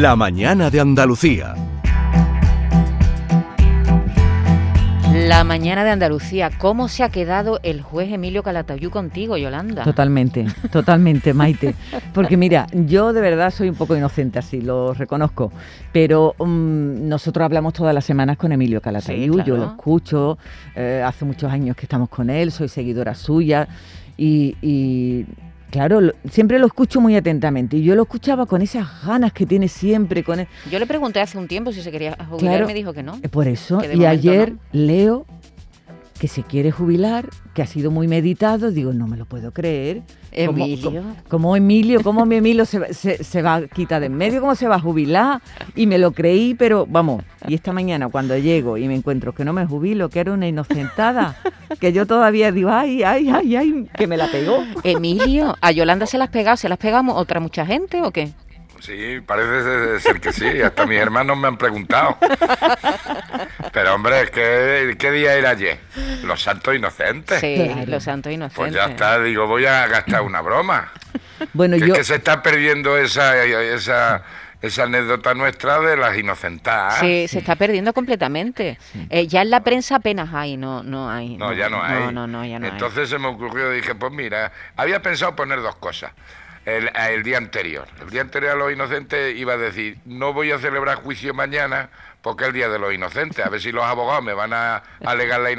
La mañana de Andalucía. La mañana de Andalucía, ¿cómo se ha quedado el juez Emilio Calatayú contigo, Yolanda? Totalmente, totalmente, Maite. Porque mira, yo de verdad soy un poco inocente así, lo reconozco. Pero mm, nosotros hablamos todas las semanas con Emilio Calatayú, yo lo escucho, eh, hace muchos años que estamos con él, soy seguidora suya y Claro, siempre lo escucho muy atentamente y yo lo escuchaba con esas ganas que tiene siempre. con él. Yo le pregunté hace un tiempo si se quería jubilar y me dijo que no. Por eso, y ayer leo que se quiere jubilar, que ha sido muy meditado, digo, no me lo puedo creer. Emilio. Como, Emilio, cómo mi Emilio se, se, va a quitar de en medio, cómo se va a jubilar. Y me lo creí, pero vamos, y esta mañana cuando llego y me encuentro que no me jubilo, que era una inocentada, que yo todavía digo, ay, ay, ay, ay, que me la pegó. Emilio, ¿a Yolanda se las pegado? ¿Se las pegamos otra mucha gente o qué? Sí, parece ser que sí, hasta mis hermanos me han preguntado. Pero hombre, ¿qué, qué día era ayer? Los santos inocentes. Sí, los santos inocentes. Pues ya está, digo, voy a gastar una broma. Bueno, que, yo... que se está perdiendo esa, esa, esa anécdota nuestra de las inocentadas. Sí, se está perdiendo completamente. Eh, ya en la prensa apenas hay, no, no hay. No, ya no hay. No, no, no, ya no Entonces se me ocurrió, dije, pues mira, había pensado poner dos cosas el, día anterior. El día anterior a los inocentes iba a decir, no voy a celebrar juicio mañana porque es el día de los inocentes. A ver si los abogados me van a alegar la,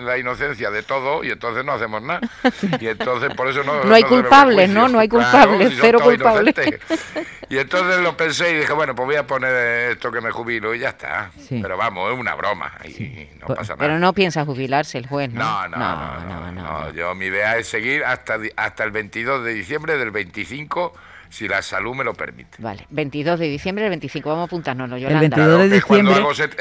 la inocencia de todo y entonces no hacemos nada. Y entonces por eso no... No hay culpables, ¿no? No hay culpables, cero culpables. Y entonces lo pensé y dije, bueno, pues voy a poner esto que me jubilo y ya está. Pero vamos, es una broma y no pasa nada. Pero no piensa jubilarse el juez, ¿no? No, no, no, no, Yo mi idea es seguir hasta, hasta el 22 de diciembre del 25 si la salud me lo permite. Vale, 22 de diciembre, el 25, vamos a apuntarnos, Yolanda. El 22 de diciembre.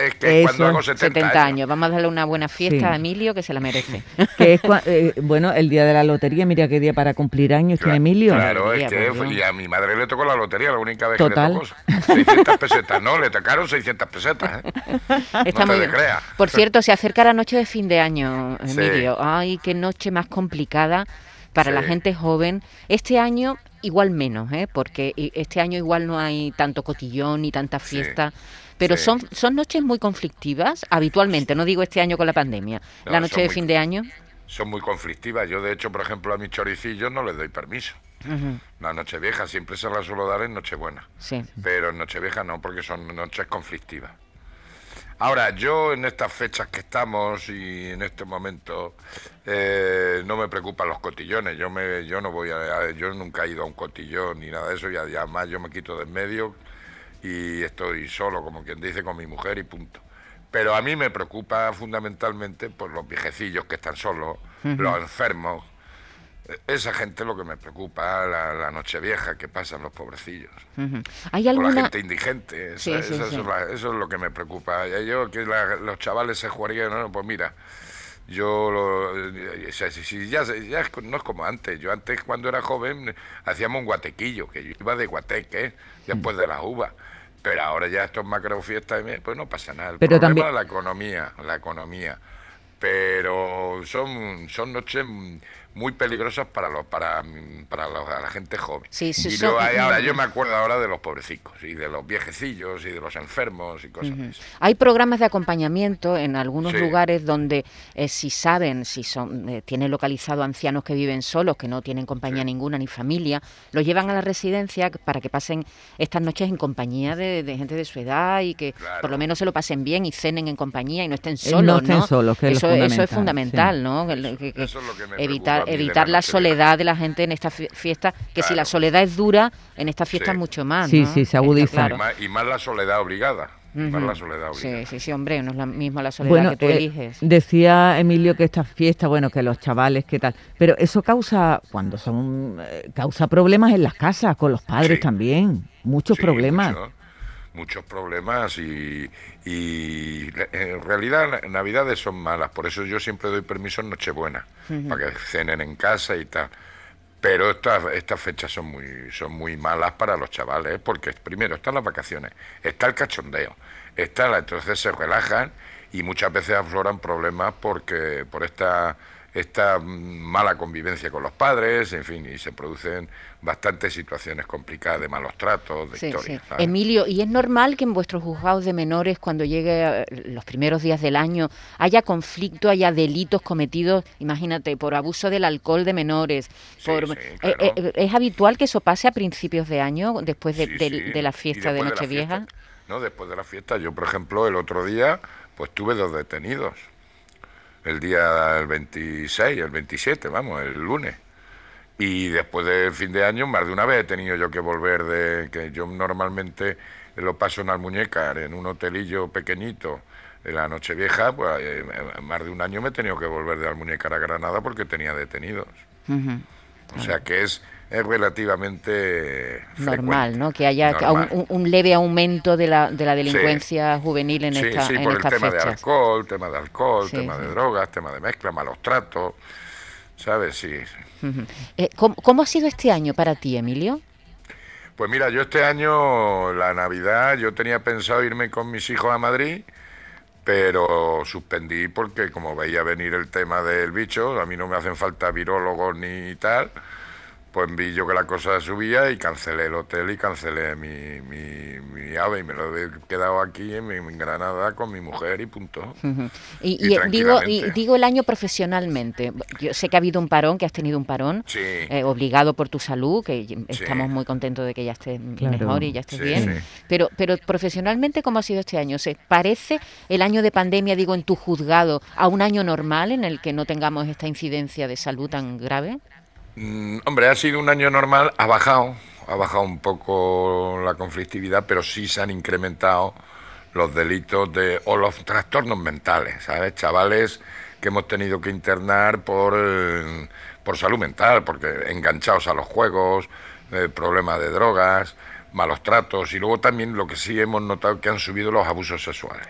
Es que cuando hago 70, años. Vamos a darle una buena fiesta a Emilio, que se la merece. que es, eh, bueno, el día de la lotería, mira qué día para cumplir años tiene Emilio. Claro, es que y a mi madre le tocó la lotería, la única vez que le tocó 600 pesetas, no, le tocaron 600 pesetas. ¿eh? Está muy bien. Por cierto, se acerca la noche de fin de año, Emilio. Ay, qué noche más complicada para la gente joven. Este año igual menos, ¿eh? porque este año igual no hay tanto cotillón ni tanta fiesta. pero son, son noches muy conflictivas habitualmente, no digo este año con la pandemia, la noche de fin de año. Son muy conflictivas. Yo, de hecho, por ejemplo, a mis choricillos no les doy permiso. La noche vieja siempre se la suelo dar en Nochebuena. Sí. Pero en Nochevieja no, porque son noches conflictivas. Ahora, yo en estas fechas que estamos y en este momento eh, no me preocupan los cotillones. Yo me, yo no voy a, yo nunca he ido a un cotillón ni nada de eso. Y además yo me quito de en medio y estoy solo, como quien dice, con mi mujer y punto. Pero a mí me preocupa fundamentalmente por los viejecillos que están solos, los enfermos, esa gente es lo que me preocupa, la, noche vieja que pasan los pobrecillos. ¿Hay alguna... la gente indigente, eso, es lo que me preocupa. Yo, que los chavales se jugarían, no, pues mira, yo lo, ya, no es como antes. Yo antes, cuando era joven, hacíamos un guatequillo, que yo iba de guateque, después de las uvas. Pero ahora ya estos macro fiestas, pues no pasa nada. El Pero problema es la economía, la economía. Pero son, son noches muy peligrosas para los para, para la gente joven. Sí, sí, y ahora yo me acuerdo ahora de los pobrecicos y de los viejecillos y de los enfermos y cosas así. Hay programas de acompañamiento en algunos lugares donde eh, si saben si son eh, tienen localizado ancianos que viven solos, que no tienen compañía ninguna ni familia, los llevan a la residencia para que pasen estas noches en compañía de, gente de su edad y que por lo menos se lo pasen bien y cenen en compañía y no estén solos, no estén solos, que eso, es eso es fundamental, ¿no? evitar evitar la soledad de la gente en esta fiesta, que si la soledad es dura, en esta fiesta es mucho más. Sí, sí, se agudiza. Y, más, la soledad obligada. la soledad Sí, sí, sí, hombre, no es la misma la soledad que tú eh, eliges. Decía Emilio que esta fiesta, bueno, que los chavales, ¿qué tal? Pero eso causa, cuando son, eh, causa problemas en las casas, con los padres también, muchos problemas muchos problemas y, en realidad navidades son malas, por eso yo siempre doy permiso en Nochebuena, para que cenen en casa y tal. Pero estas estas fechas son muy son muy malas para los chavales, porque primero están las vacaciones, está el cachondeo, está la, entonces se relajan y muchas veces afloran problemas porque por esta esta mala convivencia con los padres, en fin, y se producen bastantes situaciones complicadas de malos tratos, de historias. Emilio, ¿y es normal que en vuestros juzgados de menores, cuando llegue eh, los primeros días del año, haya conflicto, haya delitos cometidos, imagínate, por abuso del alcohol de menores? por, eh, eh, ¿Es habitual que eso pase a principios de año, después de, la fiesta de Nochevieja? No, después de la fiesta. Yo, por ejemplo, el otro día, pues tuve dos detenidos el día el 26, el 27, vamos, el lunes. Y después del fin de año, más de una vez he tenido yo que volver de que yo normalmente lo paso en Almuñécar, en un hotelillo pequeñito, en la noche vieja, pues eh, más de un año me he tenido que volver de Almuñécar a Granada porque tenía detenidos. O sea que es es relativamente normal, ¿no? Que haya un, leve aumento de la, de la delincuencia juvenil en esta Sí, por el tema de alcohol, tema de alcohol, tema de drogas, tema de mezcla, malos tratos, ¿sabes? Sí. Eh, ¿cómo, ha sido este año para ti, Emilio? Pues mira, yo este año, la Navidad, yo tenía pensado irme con mis hijos a Madrid, pero suspendí porque como veía venir el tema del bicho, a mí no me hacen falta virólogos ni tal, pues vi yo que la cosa subía y cancelé el hotel y cancelé mi, mi, ave y me lo he quedado aquí en, Granada con mi mujer y punto. Y, digo, digo el año profesionalmente. Yo sé que ha habido un parón, que has tenido un parón, eh, obligado por tu salud, que estamos muy contentos de que ya estés mejor y ya estés bien. Pero, pero profesionalmente, ¿cómo ha sido este año? ¿Se parece el año de pandemia, digo, en tu juzgado, a un año normal en el que no tengamos esta incidencia de salud tan grave? Mm, hombre, ha sido un año normal, ha bajado, ha bajado un poco la conflictividad, pero sí se han incrementado los delitos de, o los trastornos mentales, ¿sabes? Chavales que hemos tenido que internar por, eh, por salud mental, porque enganchados a los juegos, eh, problemas de drogas, malos tratos, y luego también lo que sí hemos notado que han subido los abusos sexuales.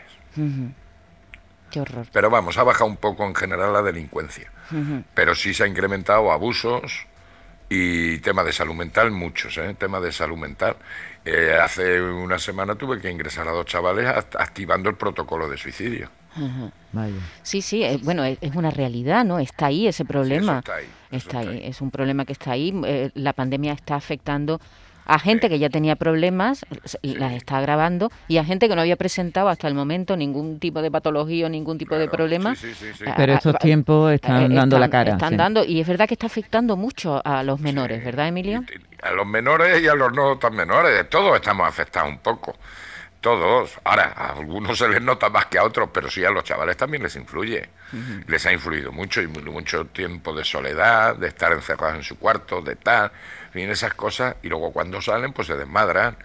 Qué horror. Pero vamos, ha bajado un poco en general la delincuencia. Pero sí se ha incrementado abusos y tema de salud mental, muchos, ¿eh? tema de salud mental. Eh, hace una semana tuve que ingresar a dos chavales activando el protocolo de suicidio. Sí, sí, eh, bueno, es, una realidad, ¿no? Está ahí ese problema. está ahí. Está, ahí. es un problema que está ahí. Eh, la pandemia está afectando a gente que ya tenía problemas, las está agravando, y a gente que no había presentado hasta el momento ningún tipo de patología o ningún tipo de problema. Pero estos tiempos están, dando la cara. Están dando, y es verdad que está afectando mucho a los menores, ¿verdad, Emilio? A los menores y a los no tan menores, todos estamos afectados un poco. Todos. Ahora, a algunos se les nota más que a otros, pero sí a los chavales también les influye. Les ha influido mucho y mucho tiempo de soledad, de estar encerrados en su cuarto, de tal en esas cosas y luego cuando salen pues se desmadran.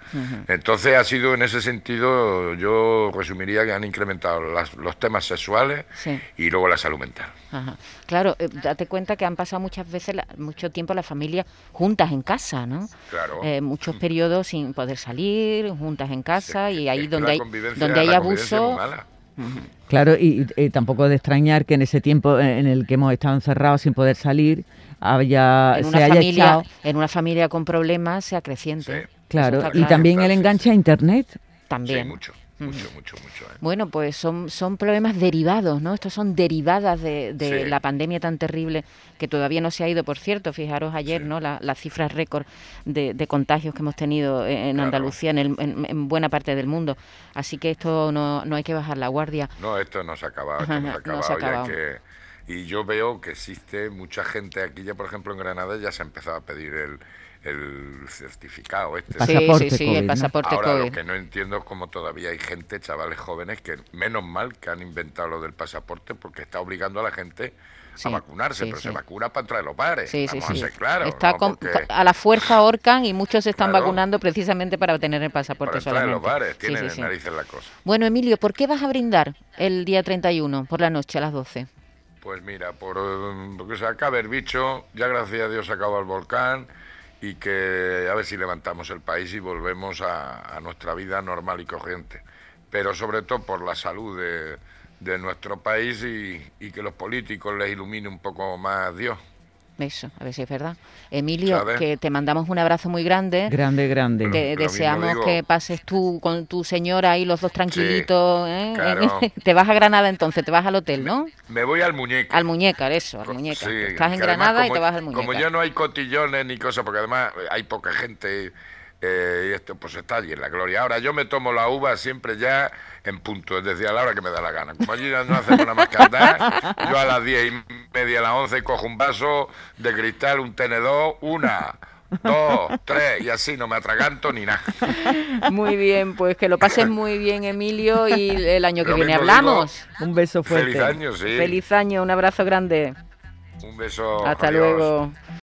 Entonces ha sido en ese sentido, yo resumiría que han incrementado los temas sexuales y luego la salud mental. Claro, eh, date cuenta que han pasado muchas veces, mucho tiempo las familias juntas en casa, ¿no? Claro. Eh, muchos periodos sin poder salir, juntas en casa y ahí donde hay, donde hay abuso... Claro, y, tampoco de extrañar que en ese tiempo en el que hemos estado encerrados sin poder salir, haya, en una se familia, En una familia con problemas sea creciente. Claro, y también el enganche a Internet. También. mucho. Mucho, mucho, mucho. ¿eh? Bueno, pues son, son problemas derivados, ¿no? Estos son derivadas de, la pandemia tan terrible que todavía no se ha ido, por cierto. Fijaros ayer, ¿no? Las la cifras récord de, contagios que hemos tenido en Andalucía, en, en, buena parte del mundo. Así que esto no, no hay que bajar la guardia. No, esto no se ha acabado. no se ha acabado. Y yo veo que existe mucha gente aquí, ya por ejemplo en Granada ya se ha empezado a pedir el, el certificado este. sí, sí, sí, el pasaporte Ahora lo que no entiendo es cómo todavía hay gente, chavales jóvenes, que menos mal que han inventado lo del pasaporte porque está obligando a la gente a vacunarse, pero se vacuna para entrar a los bares. Vamos a ser claros. Está a la fuerza ahorcan y muchos se están vacunando precisamente para obtener el pasaporte para entrar a los bares, tienen narices la cosa. Bueno, Emilio, ¿por qué vas a brindar el día 31 por la noche a las 12? Pues mira, por, porque se acaba el bicho, ya gracias a Dios se acaba el volcán y que a ver si levantamos el país y volvemos a, nuestra vida normal y corriente. Pero sobre todo por la salud de, nuestro país y, y, que los políticos les ilumine un poco más Dios. Eso, a ver si es verdad. Emilio, que te mandamos un abrazo muy grande. Grande, grande. Te deseamos que pases tú con tu señora y los dos tranquilitos. ¿eh? te vas a Granada entonces, te vas al hotel, ¿no? Me voy al Muñeca. Al Muñeca, eso, al Muñeca. Estás en Granada y te vas al Muñeca. Como ya no hay cotillones ni cosas, porque además hay poca gente eh, y esto pues está allí en la gloria. Ahora yo me tomo la uva siempre ya en punto, es decir, a la hora que me da la gana. Como allí no hacemos nada más que yo a las diez y media, a las once cojo un vaso de cristal, un tenedor, una dos, tres, y así no me atraganto ni nada. Muy bien, pues que lo pases muy bien, Emilio, y el año que viene hablamos. un beso fuerte. Feliz año, sí. Feliz año, un abrazo grande. Un beso. Hasta luego.